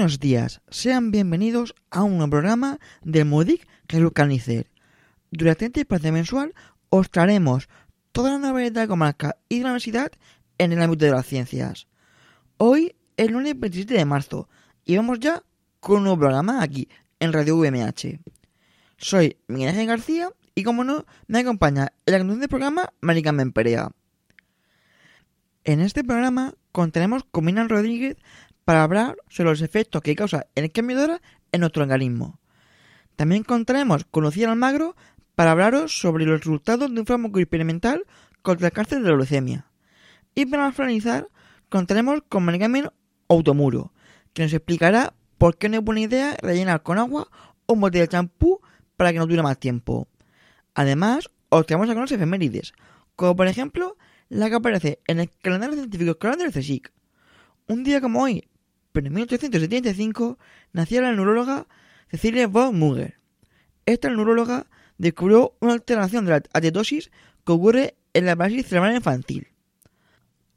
Buenos días, sean bienvenidos a un nuevo programa de Modic Jesús Canicer. Durante este espacio mensual os traeremos toda la novedad de la comarca y de la universidad en el ámbito de las ciencias. Hoy es lunes 27 de marzo y vamos ya con un nuevo programa aquí en Radio VMH. Soy Miguel Ángel García y como no, me acompaña el conducción del programa Marica Memperea. En este programa contaremos con Minan Rodríguez para hablar sobre los efectos que causa el cambio de en nuestro organismo. También contaremos con Lucía Almagro para hablaros sobre los resultados de un fármaco experimental contra el cáncer de la leucemia. Y para finalizar, contaremos con Marigamen Automuro, que nos explicará por qué no es buena idea rellenar con agua un bote de champú para que nos dure más tiempo. Además, os traemos algunas efemérides, como por ejemplo la que aparece en el calendario científico escolar del CSIC. Un día como hoy, pero en 1875 nació la neuróloga Cecilia von Muger. Esta neuróloga descubrió una alteración de la atetosis que ocurre en la parálisis cerebral infantil.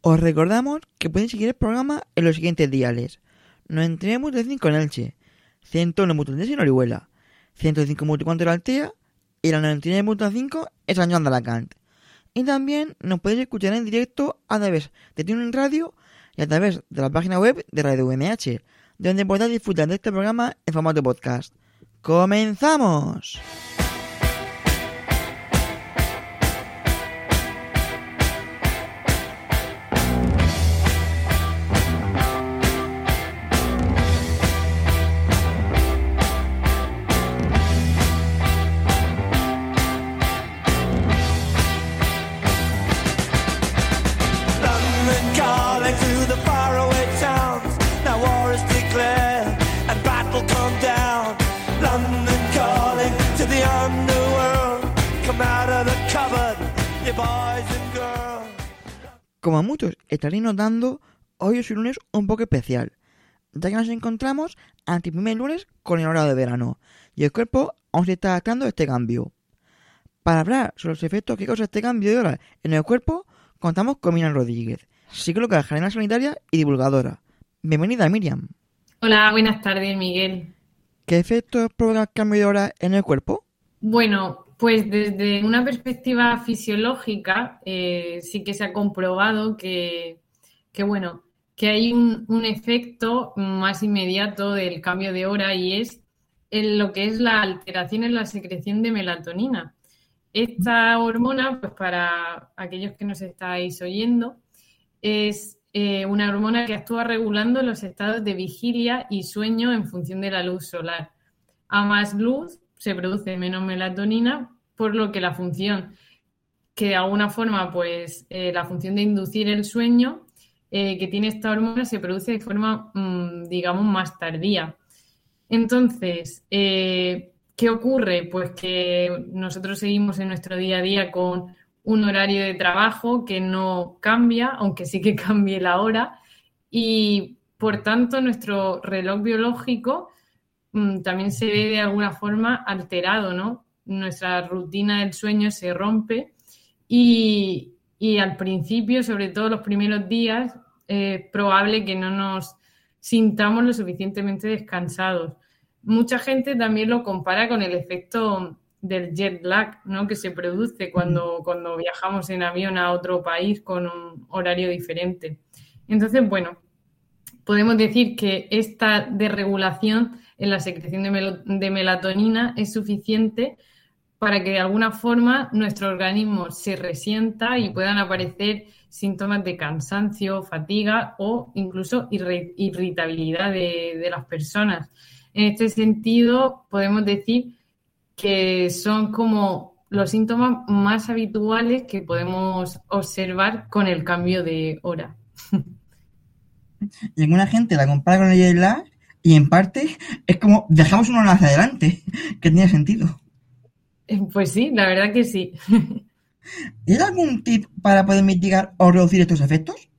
Os recordamos que pueden seguir el programa en los siguientes diales. 99.5 en Elche, 101.3 en Orihuela, 105.4 en Altea y la 99.5 en San Juan de Alacant. Y también nos podéis escuchar en directo a través de Tuning Radio y a través de la página web de Radio UMH, donde podrás disfrutar de este programa en formato podcast. ¡Comenzamos! Como muchos estaréis notando, hoy es un lunes un poco especial, ya que nos encontramos ante el primer lunes con el horario de verano, y el cuerpo aún se está adaptando a este cambio. Para hablar sobre los efectos que causa este cambio de hora en el cuerpo, contamos con Miriam Rodríguez, psicóloga general sanitaria y divulgadora. Bienvenida, Miriam. Hola, buenas tardes, Miguel. ¿Qué efectos provoca el cambio de hora en el cuerpo? Bueno, pues desde una perspectiva fisiológica, eh, sí que se ha comprobado que, que, bueno, que hay un, efecto más inmediato del cambio de hora y es en lo que es la alteración en la secreción de melatonina. Esta hormona, pues para aquellos que nos estáis oyendo, es eh, una hormona que actúa regulando los estados de vigilia y sueño en función de la luz solar. A más luz se produce menos melatonina, por lo que la función que de alguna forma, pues eh, la función de inducir el sueño eh, que tiene esta hormona se produce de forma, mm, digamos, más tardía. Entonces, eh, ¿qué ocurre? Pues que nosotros seguimos en nuestro día a día con un horario de trabajo que no cambia, aunque sí que cambie la hora, y por tanto nuestro reloj biológico también se ve de alguna forma alterado, ¿no? Nuestra rutina del sueño se rompe y, y al principio, sobre todo los primeros días, es probable que no nos sintamos lo suficientemente descansados. Mucha gente también lo compara con el efecto del jet lag, ¿no? Que se produce cuando, cuando viajamos en avión a otro país con un horario diferente. Entonces, bueno, podemos decir que esta desregulación en la secreción de, mel de melatonina es suficiente para que de alguna forma nuestro organismo se resienta y puedan aparecer síntomas de cansancio, fatiga o incluso irritabilidad de las personas. En este sentido, podemos decir que son como los síntomas más habituales que podemos observar con el cambio de hora. Y alguna gente la compara con el lag y en parte es como dejamos uno hacia adelante, que tiene sentido. Pues sí, la verdad que sí. ¿Y hay algún tip para poder mitigar o reducir estos efectos?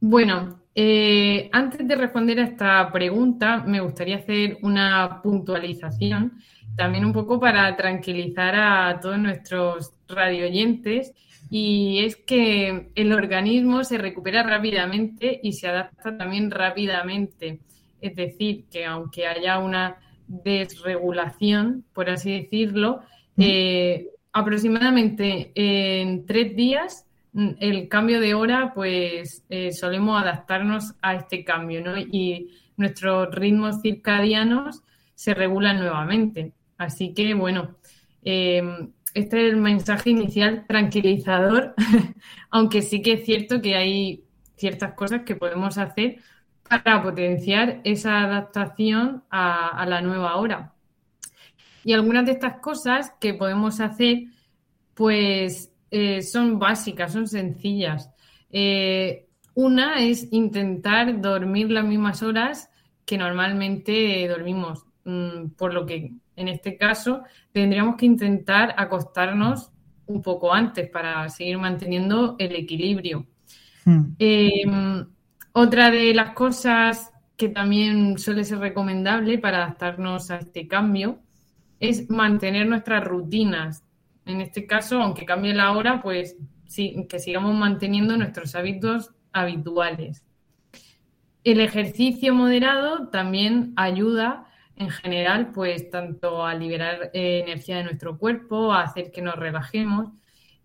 Bueno, eh, antes de responder a esta pregunta, me gustaría hacer una puntualización, también un poco para tranquilizar a todos nuestros radioyentes, y es que el organismo se recupera rápidamente y se adapta también rápidamente. Es decir, que aunque haya una desregulación, por así decirlo, eh, aproximadamente en tres días mm, el cambio de hora, pues eh, solemos adaptarnos a este cambio, ¿no? Y nuestros ritmos circadianos se regulan nuevamente. Así que, bueno, em, este es el mensaje inicial tranquilizador, aunque sí que es cierto que hay ciertas cosas que podemos hacer para potenciar esa adaptación a la nueva hora. Y algunas de estas cosas que podemos hacer, pues eh, son básicas, son sencillas. Eh, una es intentar dormir las mismas horas que normalmente dormimos, por lo que en este caso tendríamos que intentar acostarnos un poco antes para seguir manteniendo el equilibrio. Hmm. Em, otra de las cosas que también suele ser recomendable para adaptarnos a este cambio es mantener nuestras rutinas. En este caso, aunque cambie la hora, pues sí, que sigamos manteniendo nuestros hábitos habituales. El ejercicio moderado también ayuda en general, pues tanto a liberar eh, energía de nuestro cuerpo, a hacer que nos relajemos.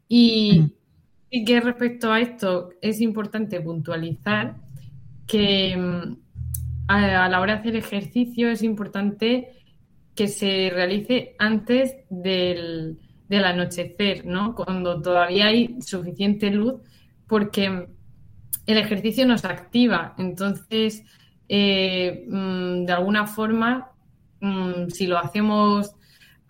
Y, y que respecto a esto es importante puntualizar que mm, a la hora de hacer ejercicio es importante que se realice antes del, anochecer, ¿no? Cuando todavía hay suficiente luz, porque el ejercicio nos activa. Entonces, eh, mm, de alguna forma, mm, si lo hacemos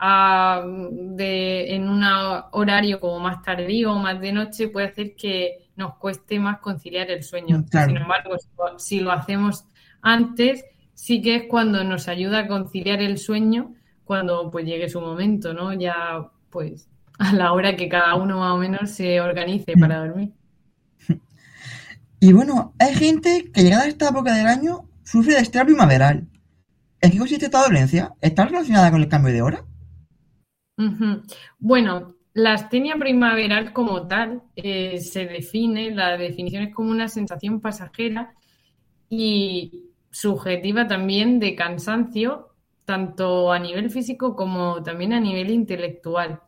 en un horario como más tardío o más de noche, puede hacer que nos cueste más conciliar el sueño. Sin embargo, si lo hacemos antes, sí que es cuando nos ayuda a conciliar el sueño cuando pues llegue su momento, ¿no? Ya pues a la hora que cada uno más o menos se organice para dormir. Y bueno, hay gente que llegada a esta época del año sufre de estrés primaveral. ¿En qué consiste esta dolencia? ¿Está relacionada con el cambio de hora? Bueno, la astenia primaveral como tal eh, se define, la definición es como una sensación pasajera y subjetiva también de cansancio, tanto a nivel físico como también a nivel intelectual.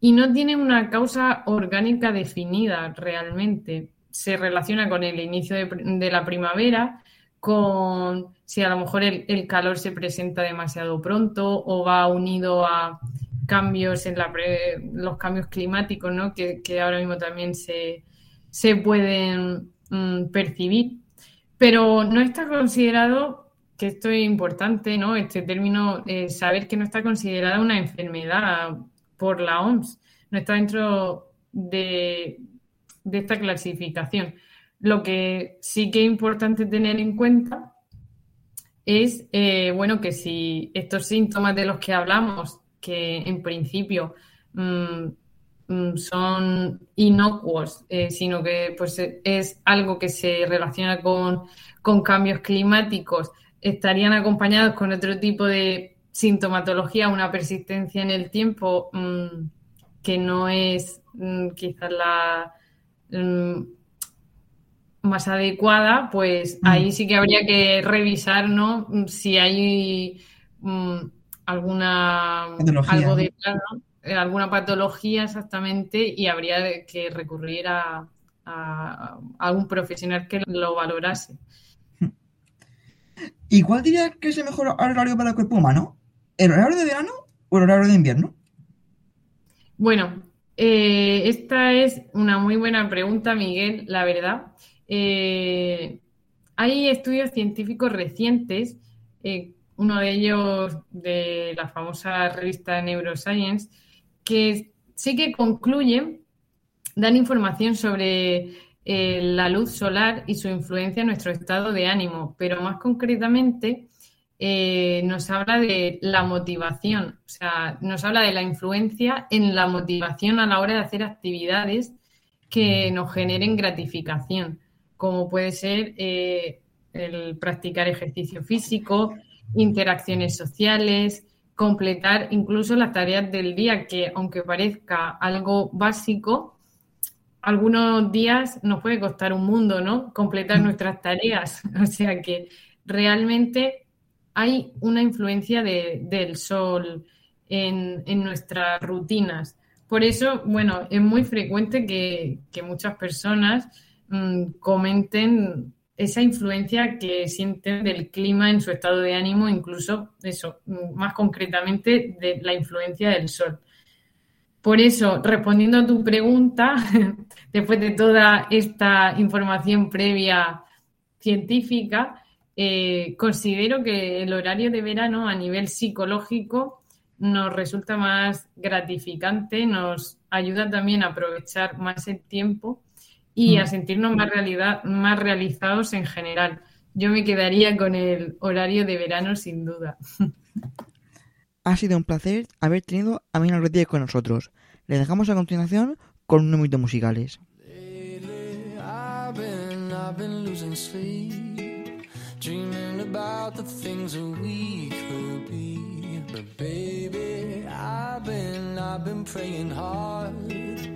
Y no tiene una causa orgánica definida realmente. Se relaciona con el inicio de, la primavera, con si a lo mejor el, calor se presenta demasiado pronto o va unido a cambios en los cambios climáticos, ¿no? que, ahora mismo también se, pueden mm, percibir. Pero no está considerado, que esto es importante, ¿no? Este término, eh, saber que no está considerada una enfermedad por la OMS, no está dentro de, esta clasificación. Lo que sí que es importante tener en cuenta es, eh, bueno, que si estos síntomas de los que hablamos, que en principio mm, Mm, son inocuos, eh, sino que pues, es algo que se relaciona con, cambios climáticos, estarían acompañados con otro tipo de sintomatología, una persistencia en el tiempo mm, que no es quizás la más adecuada, pues ahí sí que habría que revisar ¿no? si hay alguna algo de eh, alguna patología exactamente y habría que recurrir a, algún profesional que lo valorase. ¿Y cuál dirías que es el mejor horario para el cuerpo humano? ¿El horario de verano o el horario de invierno? Bueno, eh, esta es una muy buena pregunta, Miguel, la verdad. Eh, hay estudios científicos recientes uno de ellos de la famosa revista Neuroscience, que sí que concluye, dan información sobre eh, la luz solar y su influencia en nuestro estado de ánimo, pero más concretamente eh, nos habla de la motivación, o sea, nos habla de la influencia en la motivación a la hora de hacer actividades que nos generen gratificación, como puede ser eh, el practicar ejercicio físico, interacciones sociales, completar incluso las tareas del día, que aunque parezca algo básico, algunos días nos puede costar un mundo, ¿no? Completar nuestras tareas. O sea que realmente hay una influencia del sol en, nuestras rutinas. Por eso, bueno, es muy frecuente que, muchas personas mm, comenten esa influencia que sienten del clima en su estado de ánimo, incluso eso, mm, más concretamente de la influencia del sol. Por eso, respondiendo a tu pregunta, después de toda esta información previa científica, eh, considero que el horario de verano a nivel psicológico nos resulta más gratificante, nos ayuda también a aprovechar más el tiempo y a mm. sentirnos más, realidad, más realizados en general. Yo me quedaría con el horario de verano sin duda. Ha sido un placer haber tenido a Mina Rodríguez con nosotros. Le dejamos a continuación con un número musicales. I've been, I've been praying hard.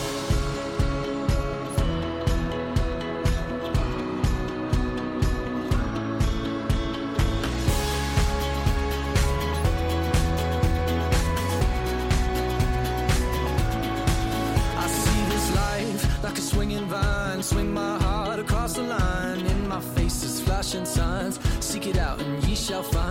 It out and ye shall find.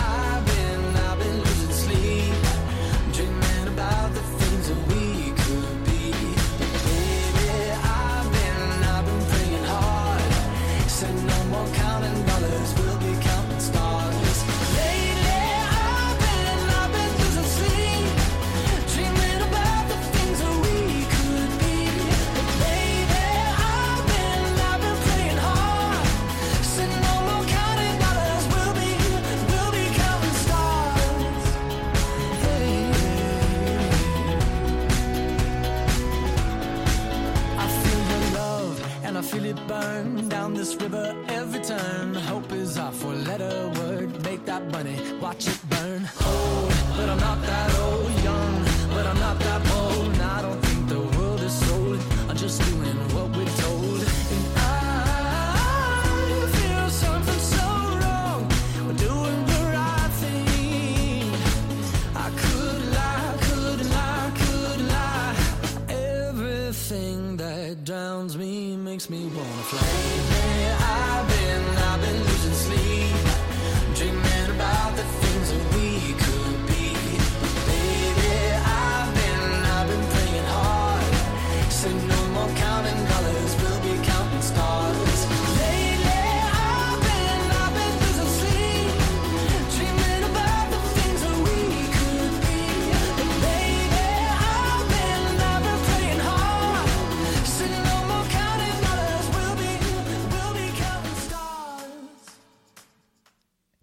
Makes me wanna fly.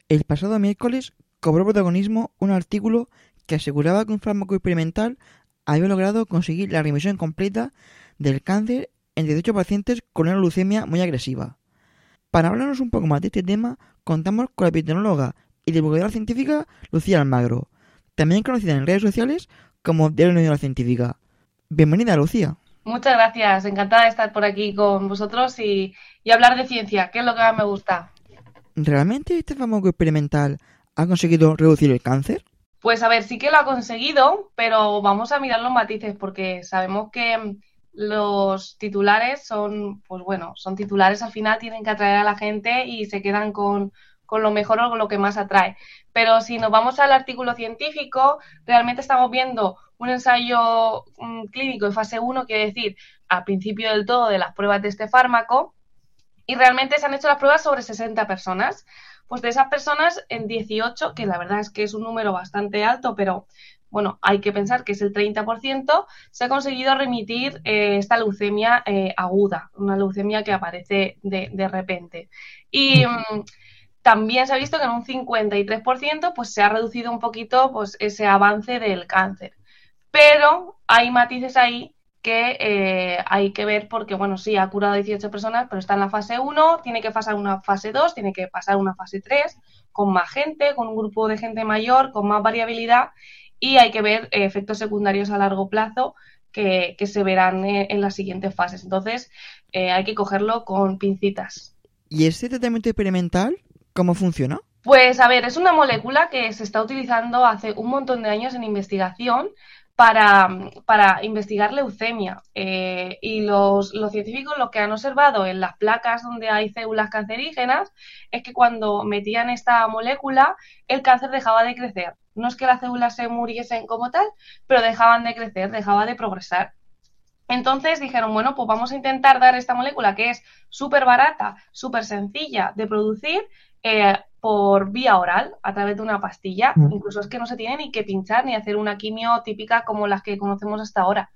El pasado miércoles cobró protagonismo un artículo que aseguraba que un fármaco experimental había logrado conseguir la remisión completa del cáncer en 18 pacientes con una leucemia muy agresiva. Para hablarnos un poco más de este tema, contamos con la epidemióloga y divulgadora científica Lucía Almagro, también conocida en redes sociales como Diario Científica. Bienvenida, Lucía. Muchas gracias, encantada de estar por aquí con vosotros y, y hablar de ciencia, que es lo que más me gusta. ¿Realmente este fármaco experimental ha conseguido reducir el cáncer? Pues a ver, sí que lo ha conseguido, pero vamos a mirar los matices porque sabemos que mm, los titulares son, pues bueno, son titulares al final, tienen que atraer a la gente y se quedan con, con lo mejor o con lo que más atrae. Pero si nos vamos al artículo científico, realmente estamos viendo un ensayo mm, clínico de fase 1, quiere decir, al principio del todo de las pruebas de este fármaco, y realmente se han hecho las pruebas sobre 60 personas. Pues de esas personas, en 18, que la verdad es que es un número bastante alto, pero bueno, hay que pensar que es el 30%, se ha conseguido remitir eh, esta leucemia eh, aguda, una leucemia que aparece de, de repente. Y mm, también se ha visto que en un 53% pues, se ha reducido un poquito pues, ese avance del cáncer. Pero hay matices ahí que eh, hay que ver porque, bueno, sí, ha curado 18 personas, pero está en la fase 1, tiene que pasar una fase 2, tiene que pasar una fase 3, con más gente, con un grupo de gente mayor, con más variabilidad, y hay que ver eh, efectos secundarios a largo plazo que, que se verán eh, en las siguientes fases. Entonces, eh, hay que cogerlo con pincitas. ¿Y este tratamiento experimental cómo funciona? Pues a ver, es una molécula que se está utilizando hace un montón de años en investigación para, para investigar leucemia. Eh, y los, los, científicos lo que han observado en las placas donde hay células cancerígenas es que cuando metían esta molécula, el cáncer dejaba de crecer. No es que las células se muriesen como tal, pero dejaban de crecer, dejaba de progresar. Entonces dijeron, bueno, pues vamos a intentar dar esta molécula que es súper barata, súper sencilla de producir eh, por vía oral, a través de una pastilla. Mm. Incluso es que no se tiene ni que pinchar ni hacer una quimio típica como las que conocemos hasta ahora.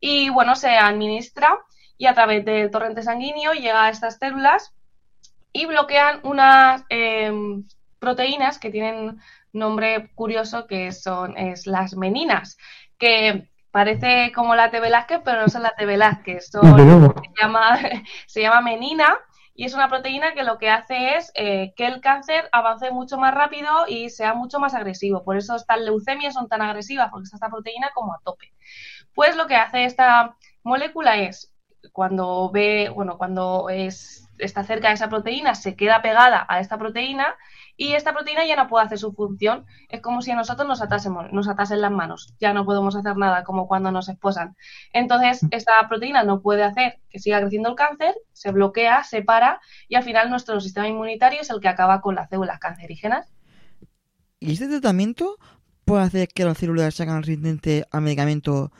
Y bueno, se administra y a través del torrente sanguíneo llega a estas células y bloquean unas eh, proteínas que tienen nombre curioso que son es las meninas, que parece como la T. Velázquez, pero no son la T. Velázquez, son, se, llama, se llama menina y es una proteína que lo que hace es eh, que el cáncer avance mucho más rápido y sea mucho más agresivo. Por eso estas leucemias son tan agresivas, porque está esta proteína como a tope. Pues lo que hace esta molécula es, cuando ve, bueno, cuando es, está cerca de esa proteína, se queda pegada a esta proteína y esta proteína ya no puede hacer su función. Es como si a nosotros nos atásemos, nos atasen las manos. Ya no podemos hacer nada como cuando nos esposan. Entonces, esta proteína no puede hacer que siga creciendo el cáncer, se bloquea, se para y al final nuestro sistema inmunitario es el que acaba con las células cancerígenas. ¿Y este tratamiento puede hacer que las células se hagan resistentes al medicamento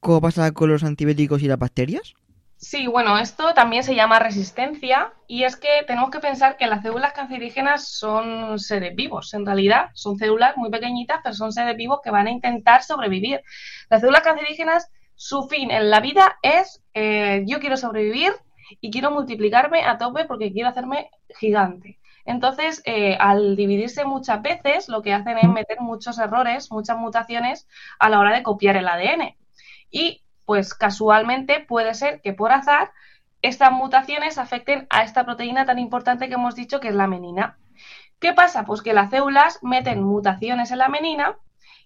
como pasa con los antibióticos y las bacterias? Sí, bueno, esto también se llama resistencia y es que tenemos que pensar que las células cancerígenas son seres vivos. En realidad son células muy pequeñitas, pero son seres vivos que van a intentar sobrevivir. Las células cancerígenas, su fin en la vida es eh, yo quiero sobrevivir y quiero multiplicarme a tope porque quiero hacerme gigante. Entonces, eh, al dividirse muchas veces, lo que hacen es meter muchos errores, muchas mutaciones a la hora de copiar el ADN. Y pues casualmente puede ser que por azar estas mutaciones afecten a esta proteína tan importante que hemos dicho que es la menina. ¿Qué pasa? Pues que las células meten mutaciones en la menina,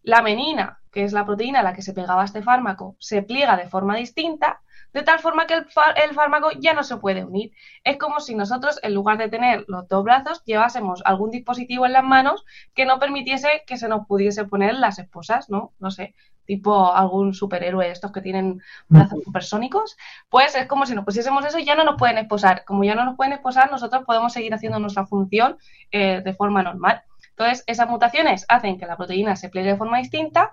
la menina, que es la proteína a la que se pegaba este fármaco, se pliega de forma distinta, de tal forma que el, fármaco ya no se puede unir. Es como si nosotros, en lugar de tener los dos brazos, llevásemos algún dispositivo en las manos que no permitiese que se nos pudiese poner las esposas, ¿no? No sé, tipo algún superhéroe estos que tienen brazos supersónicos, pues es como si nos pusiésemos eso y ya no nos pueden esposar. Como ya no nos pueden esposar, nosotros podemos seguir haciendo nuestra función eh, de forma normal. Entonces, esas mutaciones hacen que la proteína se pliegue de forma distinta.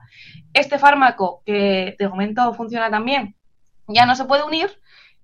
Este fármaco, que de momento funciona también, ya no se puede unir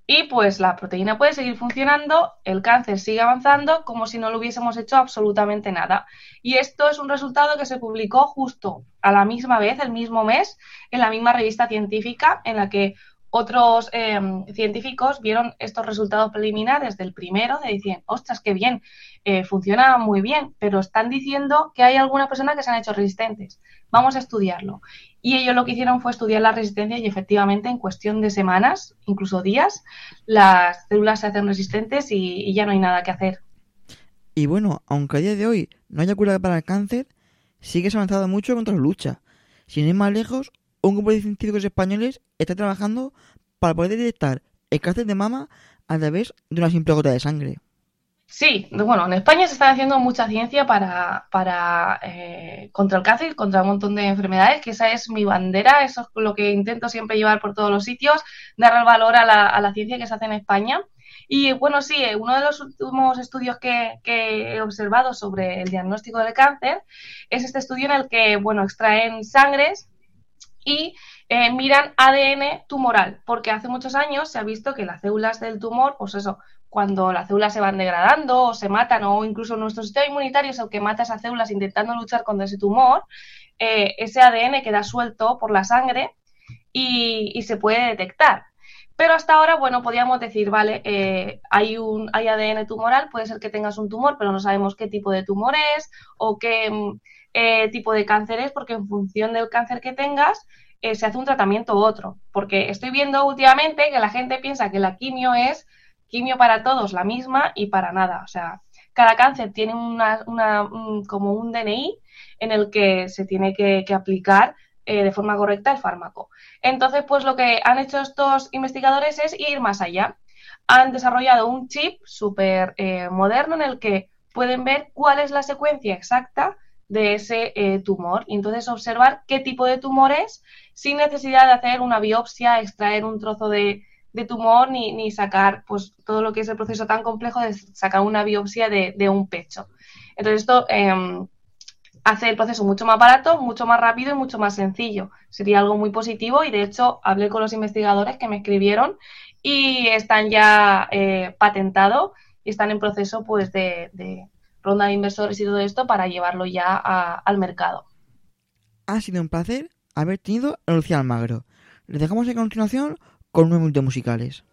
y pues la proteína puede seguir funcionando, el cáncer sigue avanzando como si no lo hubiésemos hecho absolutamente nada. Y esto es un resultado que se publicó justo a la misma vez, el mismo mes, en la misma revista científica en la que otros eh, científicos vieron estos resultados preliminares del primero, de decían, ostras, qué bien, eh, funciona muy bien, pero están diciendo que hay algunas personas que se han hecho resistentes. Vamos a estudiarlo. Y ellos lo que hicieron fue estudiar la resistencia y efectivamente en cuestión de semanas, incluso días, las células se hacen resistentes y, ya no hay nada que hacer. Y bueno, aunque a día de hoy no haya cura para el cáncer, sigue avanzado mucho contra la lucha. Sin ir más lejos, un grupo de científicos españoles está trabajando para poder detectar el cáncer de mama a través de una simple gota de sangre. Sí, bueno, en España se está haciendo mucha ciencia para, para eh, contra el cáncer, contra un montón de enfermedades, que esa es mi bandera, eso es lo que intento siempre llevar por todos los sitios, dar el valor a la, a la ciencia que se hace en España. Y bueno, sí, eh, uno de los últimos estudios que, que, he observado sobre el diagnóstico del cáncer es este estudio en el que, bueno, extraen sangres y eh, miran ADN tumoral, porque hace muchos años se ha visto que las células del tumor, pues eso, cuando las células se van degradando o se matan o incluso nuestro sistema inmunitario es el que mata esas células intentando luchar contra ese tumor, eh, ese ADN queda suelto por la sangre y, y, se puede detectar. Pero hasta ahora, bueno, podríamos decir, vale, eh, hay, un, hay ADN tumoral, puede ser que tengas un tumor, pero no sabemos qué tipo de tumor es o qué eh, tipo de cáncer es, porque en función del cáncer que tengas, eh, se hace un tratamiento u otro. Porque estoy viendo últimamente que la gente piensa que la quimio es quimio para todos la misma y para nada. O sea, cada cáncer tiene una, una un, como un DNI en el que se tiene que, aplicar eh, de forma correcta el fármaco. Entonces, pues lo que han hecho estos investigadores es ir más allá. Han desarrollado un chip súper moderno en el que pueden ver cuál es la secuencia exacta de ese eh, tumor y entonces observar qué tipo de tumor es sin necesidad de hacer una biopsia, extraer un trozo de, de tumor ni, ni, sacar pues todo lo que es el proceso tan complejo de sacar una biopsia de, de un pecho. Entonces esto eh, hace el proceso mucho más barato, mucho más rápido y mucho más sencillo. Sería algo muy positivo y de hecho hablé con los investigadores que me escribieron y están ya eh, patentados y están en proceso pues de, de, ronda de inversores y todo esto para llevarlo ya a, al mercado. Ha sido un placer haber tenido a Lucía Almagro. Les dejamos a continuación con nueve minutos musicales.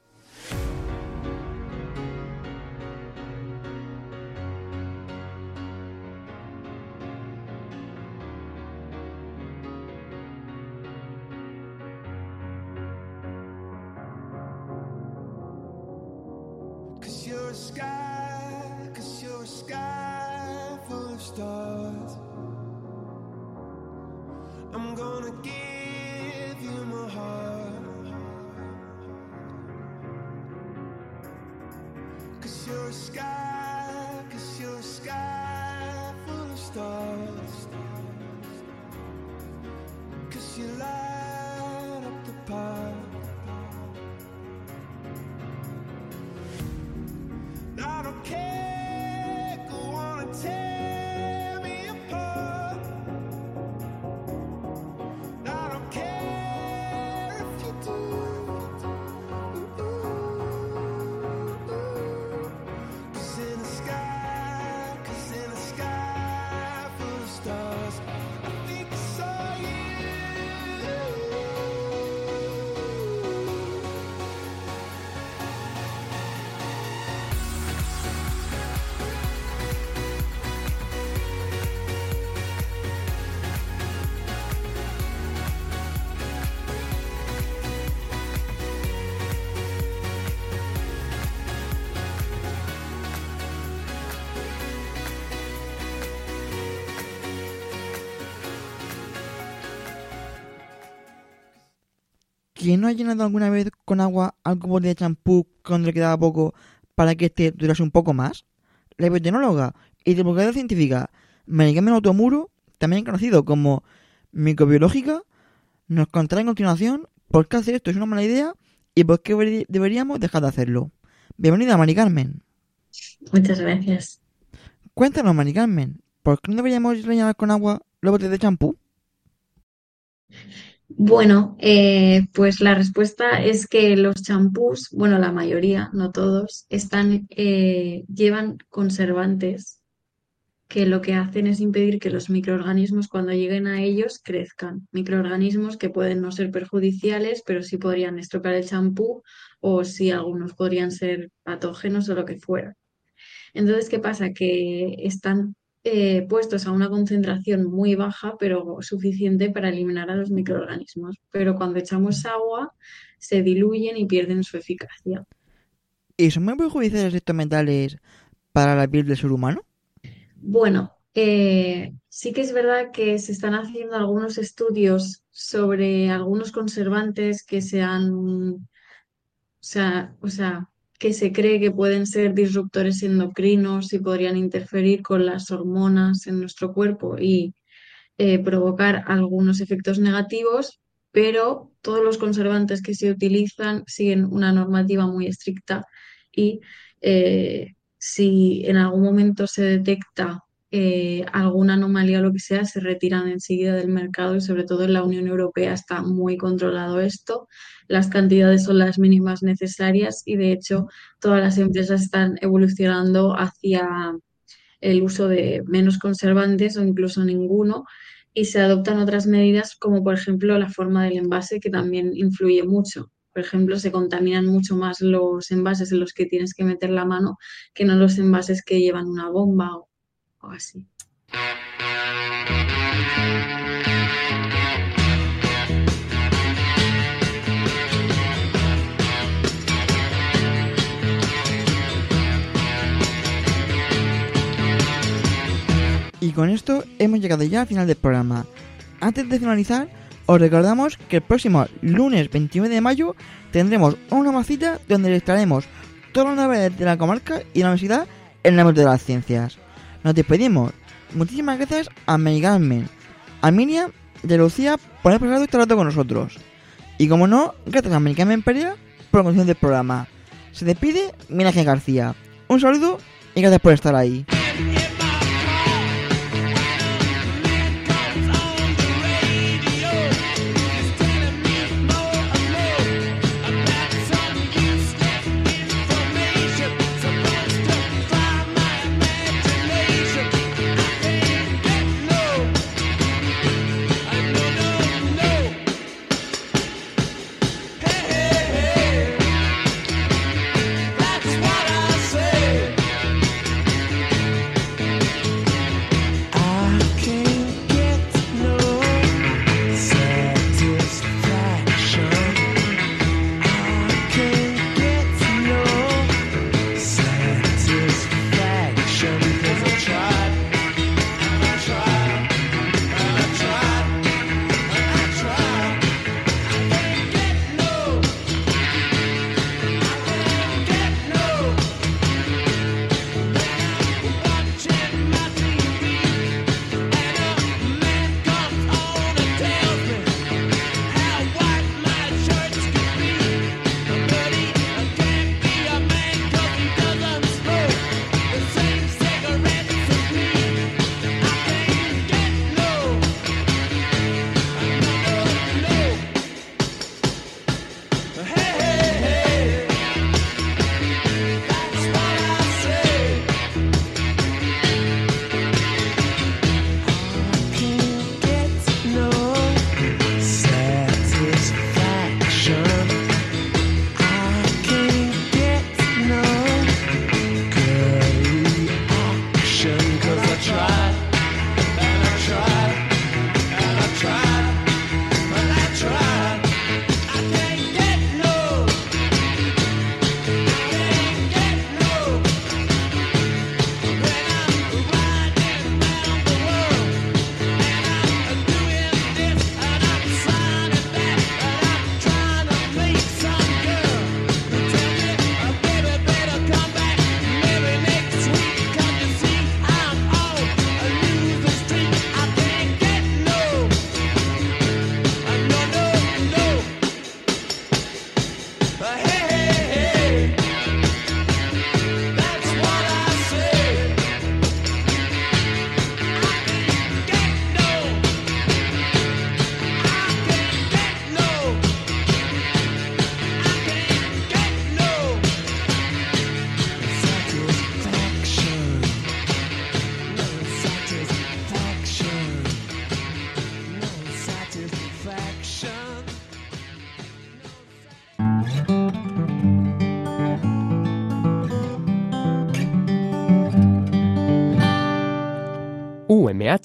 ¿Quién no ha llenado alguna vez con agua bote de champú cuando le quedaba poco para que este durase un poco más? La epidemióloga y divulgadora científica Maricarmen Automuro, también conocido como microbiológica, nos contará en continuación por qué hacer esto es una mala idea y por qué deberíamos dejar de hacerlo. Bienvenida, Mari Carmen. Muchas gracias. Cuéntanos, Mari Carmen, ¿por qué no deberíamos rellenar con agua los botes de champú? Bueno, eh, pues la respuesta es que los champús, bueno, la mayoría, no todos, están, eh, llevan conservantes que lo que hacen es impedir que los microorganismos cuando lleguen a ellos crezcan. Microorganismos que pueden no ser perjudiciales, pero sí podrían estropear el champú o sí algunos podrían ser patógenos o lo que fuera. Entonces, ¿qué pasa? Que están eh, puestos a una concentración muy baja, pero suficiente para eliminar a los microorganismos. Pero cuando echamos agua, se diluyen y pierden su eficacia. ¿Y son muy perjudiciales estos metales para la piel del ser humano? Bueno, eh, sí que es verdad que se están haciendo algunos estudios sobre algunos conservantes que se han, o sea, o sea, que se cree que pueden ser disruptores endocrinos y podrían interferir con las hormonas en nuestro cuerpo y eh, provocar algunos efectos negativos, pero todos los conservantes que se utilizan siguen una normativa muy estricta y eh, si en algún momento se detecta eh, alguna anomalía o lo que sea, se retiran enseguida del mercado y sobre todo en la Unión Europea está muy controlado esto. Las cantidades son las mínimas necesarias y de hecho todas las empresas están evolucionando hacia el uso de menos conservantes o incluso ninguno y se adoptan otras medidas como por ejemplo la forma del envase que también influye mucho. Por ejemplo, se contaminan mucho más los envases en los que tienes que meter la mano que no los envases que llevan una bomba o, o así. Y con esto hemos llegado ya al final del programa. Antes de finalizar, os recordamos que el próximo lunes 29 de mayo tendremos una macita donde les traeremos todas las novedades de la comarca y la universidad en el ámbito de las ciencias. Nos despedimos. Muchísimas gracias a Mary Carmen, a Miriam de Lucía por haber pasado este rato con nosotros. Y como no, gracias a Mary Carmen Perea por la conducción del programa. Se despide Miraje García. Un saludo y gracias por estar ahí.